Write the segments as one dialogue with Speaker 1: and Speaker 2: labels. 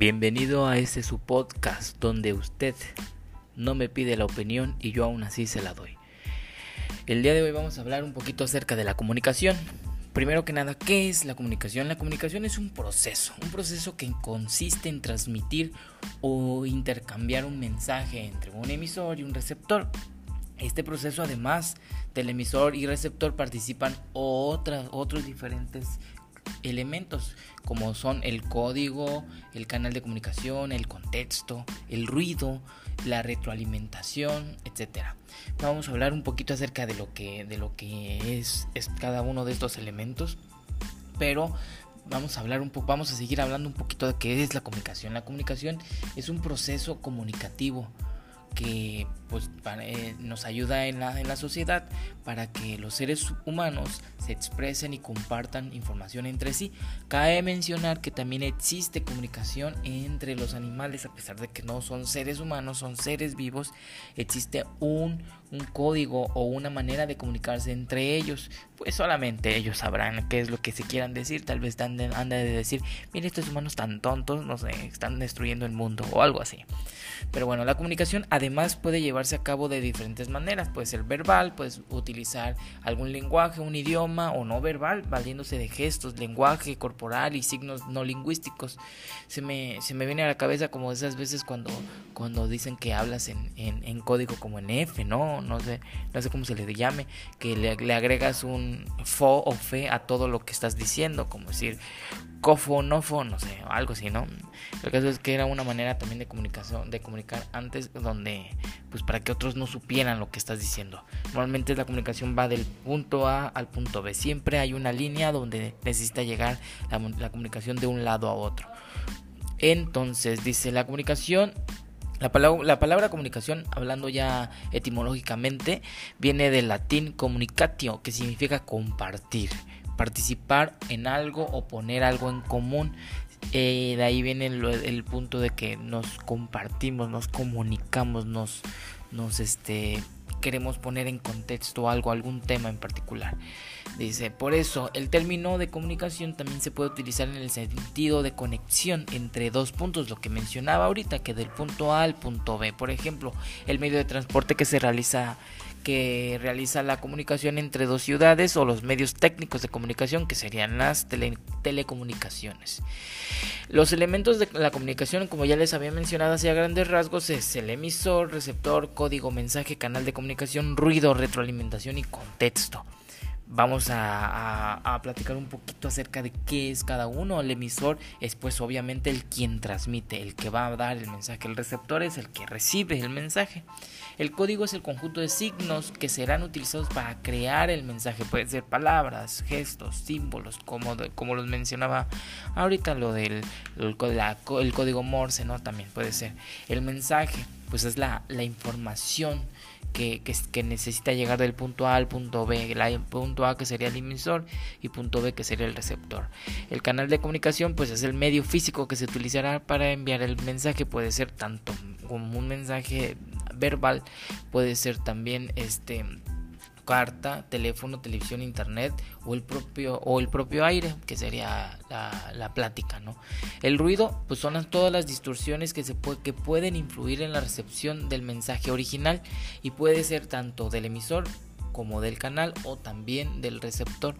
Speaker 1: Bienvenido a este su podcast donde usted no me pide la opinión y yo aún así se la doy. El día de hoy vamos a hablar un poquito acerca de la comunicación. Primero que nada, ¿qué es la comunicación? La comunicación es un proceso, un proceso que consiste en transmitir o intercambiar un mensaje entre un emisor y un receptor. Este proceso además del emisor y receptor participan otras, otros diferentes elementos como son el código, el canal de comunicación, el contexto, el ruido, la retroalimentación, etcétera. Vamos a hablar un poquito acerca de lo que de lo que es, es cada uno de estos elementos, pero vamos a hablar un poco, vamos a seguir hablando un poquito de qué es la comunicación. La comunicación es un proceso comunicativo que pues eh, nos ayuda en la, en la sociedad para que los seres humanos se expresen y compartan información entre sí. Cabe mencionar que también existe comunicación entre los animales, a pesar de que no son seres humanos, son seres vivos, existe un, un código o una manera de comunicarse entre ellos. Pues solamente ellos sabrán qué es lo que se quieran decir. Tal vez andan de decir, mire, estos humanos tan tontos, no sé, están destruyendo el mundo o algo así. Pero bueno, la comunicación además puede llevarse a cabo de diferentes maneras. Puede ser verbal, puedes utilizar algún lenguaje, un idioma o no verbal, valiéndose de gestos, lenguaje corporal y signos no lingüísticos. Se me, se me viene a la cabeza como esas veces cuando, cuando dicen que hablas en, en, código como en F, ¿no? No sé, no sé cómo se le llame, que le, le agregas un fo o fe a todo lo que estás diciendo, como decir cofo, nofo, no sé, algo así, ¿no? Lo caso es que era una manera también de comunicación, de comunicar antes, donde, pues para que otros no supieran lo que estás diciendo. Normalmente la comunicación va del punto A al punto B. Siempre hay una línea donde necesita llegar la, comunicación de un lado a otro. Entonces, dice la comunicación la palabra, la palabra, comunicación, hablando ya etimológicamente, viene del latín communicatio, que significa compartir participar en algo o poner algo en común. Eh, de ahí viene el, punto de que nos compartimos, nos comunicamos, nos, nos este, queremos poner en contexto algo, algún tema en particular. Dice, por eso el término de comunicación también se puede utilizar en el sentido de conexión entre dos puntos, lo que mencionaba ahorita, que del punto A al punto B. Por ejemplo, el medio de transporte que se realiza que realiza la comunicación entre dos ciudades o los medios técnicos de comunicación que serían las telecomunicaciones. Los elementos de la comunicación, como ya les había mencionado hacia grandes rasgos, es el emisor, receptor, código, mensaje, canal de comunicación, ruido, retroalimentación y contexto vamos a, platicar un poquito acerca de qué es cada uno. El emisor es pues obviamente el quien transmite, el que va a dar el mensaje. El receptor es el que recibe el mensaje. El código es el conjunto de signos que serán utilizados para crear el mensaje. Pueden ser palabras, gestos, símbolos, como, como los mencionaba ahorita lo del el, el código Morse, ¿no? También puede ser. El mensaje, pues es la, la información que, necesita llegar del punto A al punto B. El punto A que sería el emisor y punto B que sería el receptor. El canal de comunicación pues es el medio físico que se utilizará para enviar el mensaje. Puede ser tanto como un mensaje verbal, puede ser también este carta, teléfono, televisión, internet o el propio o el propio aire, que sería la, plática, ¿no? El ruido, pues son todas las distorsiones que se que pueden influir en la recepción del mensaje original y puede ser tanto del emisor como del canal o también del receptor.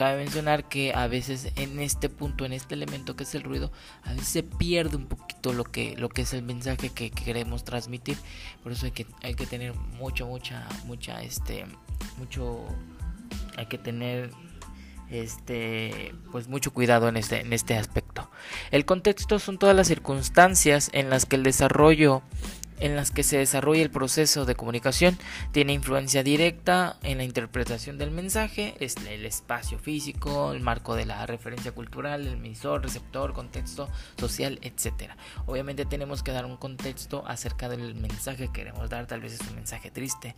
Speaker 1: Cabe mencionar que a veces en este punto, en este elemento que es el ruido, a veces se pierde un poquito lo que, lo que es el mensaje que, queremos transmitir. Por eso hay que, hay que tener mucho, mucha, mucha, este, mucho, hay que tener este pues mucho cuidado en este en este aspecto. El contexto son todas las circunstancias en las que el desarrollo en las que se desarrolla el proceso de comunicación tiene influencia directa en la interpretación del mensaje, es el espacio físico, el marco de la referencia cultural, el emisor, receptor, contexto social, etc. Obviamente tenemos que dar un contexto acerca del mensaje que queremos dar, tal vez es un mensaje triste,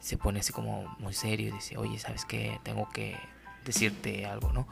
Speaker 1: se pone así como muy serio y dice, oye, ¿sabes qué? Tengo que decirte algo, ¿no?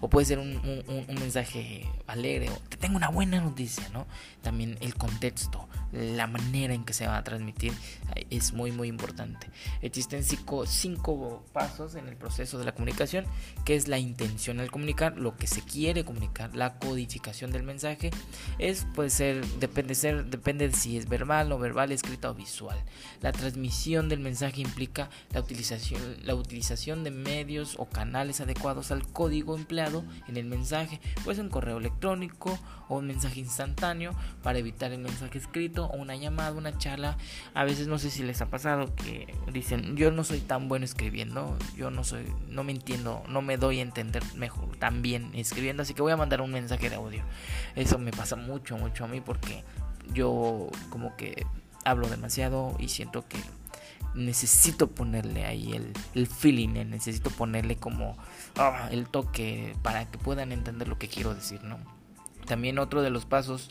Speaker 1: O puede ser un, un, mensaje alegre o te tengo una buena noticia, ¿no? También el contexto, la manera en que se va a transmitir eh, es muy, muy importante. Existen cinco, cinco pasos en el proceso de la comunicación, que es la intención al comunicar, lo que se quiere comunicar, la codificación del mensaje, es, puede ser, depende, ser, depende de si es verbal o verbal, escrita o visual. La transmisión del mensaje implica la utilización, la utilización de medios o canales adecuados al código empleado en el mensaje, pues un correo electrónico o un mensaje instantáneo para evitar el mensaje escrito o una llamada, una charla. A veces no sé si les ha pasado que dicen, yo no soy tan bueno escribiendo, yo no soy, no me entiendo, no me doy a entender mejor tan bien escribiendo, así que voy a mandar un mensaje de audio. Eso me pasa mucho, mucho a mí porque yo como que hablo demasiado y siento que necesito ponerle ahí el, el feeling, eh, necesito ponerle como ah, el toque para que puedan entender lo que quiero decir, ¿no? También otro de los pasos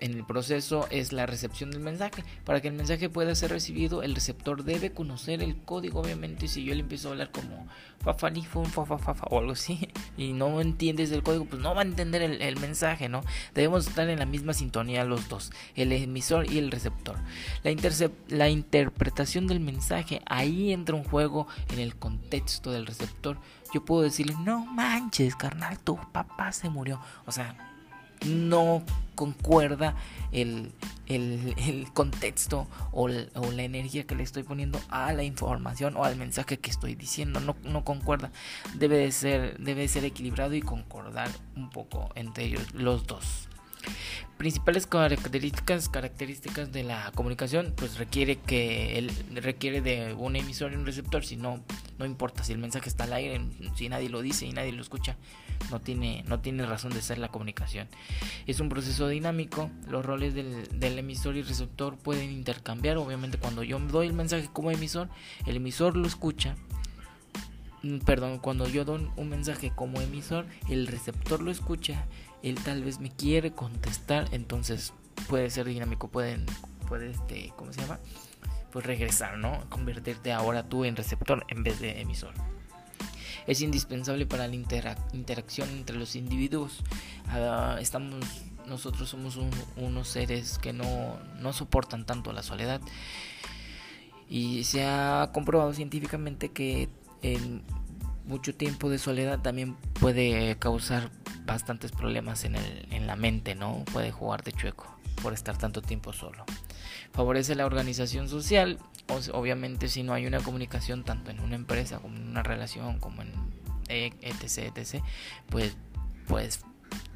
Speaker 1: en el proceso es la recepción del mensaje. Para que el mensaje pueda ser recibido, el receptor debe conocer el código, obviamente. Si yo le empiezo a hablar como fafanifun, fafafafa o algo así, y no entiendes el código, pues no va a entender el, mensaje, ¿no? Debemos estar en la misma sintonía los dos, el emisor y el receptor. La, la interpretación del mensaje, ahí entra un juego en el contexto del receptor. Yo puedo decirle, no manches, carnal, tu papá se murió. O sea, no concuerda el, contexto o, la energía que le estoy poniendo a la información o al mensaje que estoy diciendo. No, no concuerda. Debe de, ser, debe de ser equilibrado y concordar un poco entre ellos, los dos. Principales características, características de la comunicación, pues requiere que él requiere de un emisor y un receptor, si no, no importa si el mensaje está al aire, si nadie lo dice y nadie lo escucha, no tiene, no tiene razón de ser la comunicación. Es un proceso dinámico, los roles del, del emisor y receptor pueden intercambiar, obviamente cuando yo doy el mensaje como emisor, el emisor lo escucha, mm, perdón, cuando yo doy un mensaje como emisor, el receptor lo escucha él tal vez me quiere contestar, entonces puede ser dinámico, pueden, puede este, ¿cómo se llama? Pues regresar, ¿no? Convertirte ahora tú en receptor en vez de emisor. Es indispensable para la interacción entre los individuos. Ah, estamos, nosotros somos unos seres que no, no soportan tanto la soledad. Y se ha comprobado científicamente que mucho tiempo de soledad también puede causar bastantes problemas en, el, en la mente, ¿no? Puede jugar de chueco por estar tanto tiempo solo. Favorece la organización social, obviamente si no hay una comunicación tanto en una empresa como en una relación, como en etc, etc, pues, pues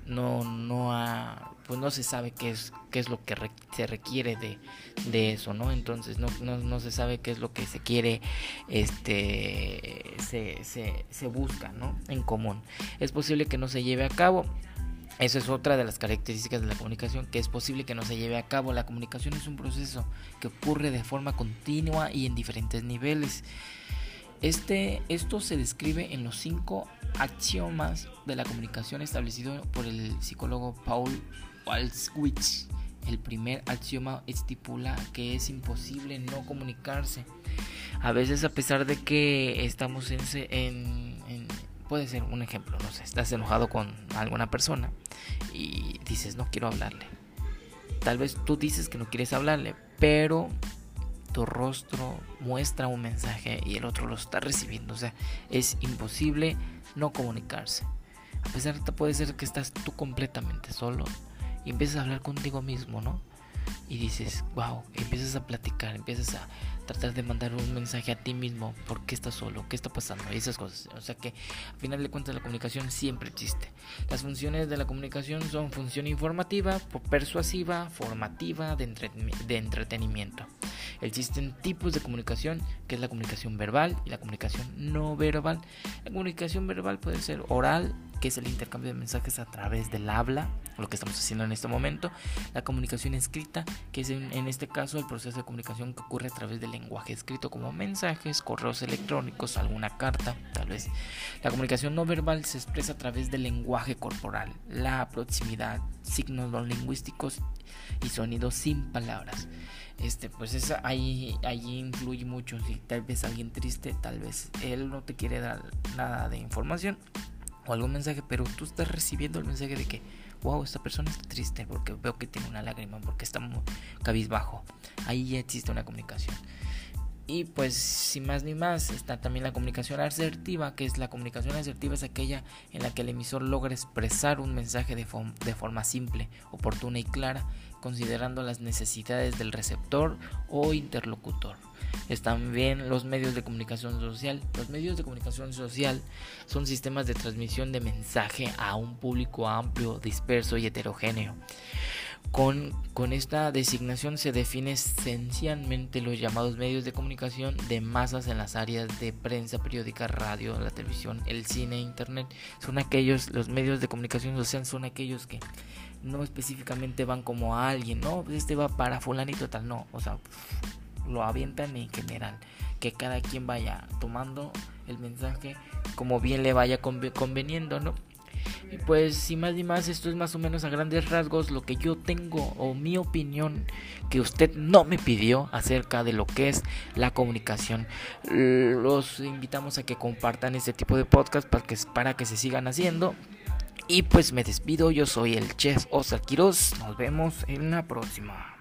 Speaker 1: no, no, ha, pues no se sabe qué es, qué es lo que se requiere de, de, eso, ¿no? Entonces no, no, no, se sabe qué es lo que se quiere, este, se, se, se busca, ¿no? En común. Es posible que no se lleve a cabo. Eso es otra de las características de la comunicación, que es posible que no se lleve a cabo. La comunicación es un proceso que ocurre de forma continua y en diferentes niveles. Este, esto se describe en los cinco axiomas de la comunicación establecido por el psicólogo Paul Walswitz. El primer axioma estipula que es imposible no comunicarse. A veces a pesar de que estamos en, en, puede ser un ejemplo, no sé, estás enojado con alguna persona y dices no quiero hablarle. Tal vez tú dices que no quieres hablarle, pero tu rostro muestra un mensaje y el otro lo está recibiendo. O sea, es imposible no comunicarse. A pesar de que puede ser que estás tú completamente solo y empiezas a hablar contigo mismo, ¿no? Y dices, wow, empiezas a platicar, empiezas a tratar de mandar un mensaje a ti mismo, ¿por qué estás solo? ¿Qué está pasando? Y esas cosas. O sea que al final de cuentas la comunicación siempre existe. Las funciones de la comunicación son función informativa, persuasiva, formativa, de, de entretenimiento. Existen tipos de comunicación, que es la comunicación verbal y la comunicación no verbal. La comunicación verbal puede ser oral, que es el intercambio de mensajes a través del habla, lo que estamos haciendo en este momento. La comunicación escrita, que es en, este caso el proceso de comunicación que ocurre a través del lenguaje escrito como mensajes, correos electrónicos, alguna carta, tal vez. La comunicación no verbal se expresa a través del lenguaje corporal, la proximidad, signos no lingüísticos y sonidos sin palabras. Este, pues ahí, ahí influye mucho. Si tal vez alguien triste, tal vez él no te quiere dar nada de información o algún mensaje, pero tú estás recibiendo el mensaje de que, wow, esta persona está triste porque veo que tiene una lágrima, porque está muy cabizbajo. Ahí ya existe una comunicación. Y pues sin más ni más está también la comunicación asertiva, que es la comunicación asertiva es aquella en la que el emisor logra expresar un mensaje de, de forma simple, oportuna y clara, considerando las necesidades del receptor o interlocutor. Están bien los medios de comunicación social. Los medios de comunicación social son sistemas de transmisión de mensaje a un público amplio, disperso y heterogéneo. Con, con, esta designación se define esencialmente los llamados medios de comunicación de masas en las áreas de prensa periódica, radio, la televisión, el cine, internet. Son aquellos, los medios de comunicación social son aquellos que no específicamente van como a alguien, no, este va para fulanito tal, no, o sea, lo avientan en general, que cada quien vaya tomando el mensaje como bien le vaya conveniendo, ¿no? Y pues sin más ni más, esto es más o menos a grandes rasgos lo que yo tengo o mi opinión que usted no me pidió acerca de lo que es la comunicación. Los invitamos a que compartan este tipo de podcast para que, para que se sigan haciendo. Y pues me despido, yo soy el chef Oscar Quiroz, nos vemos en la próxima.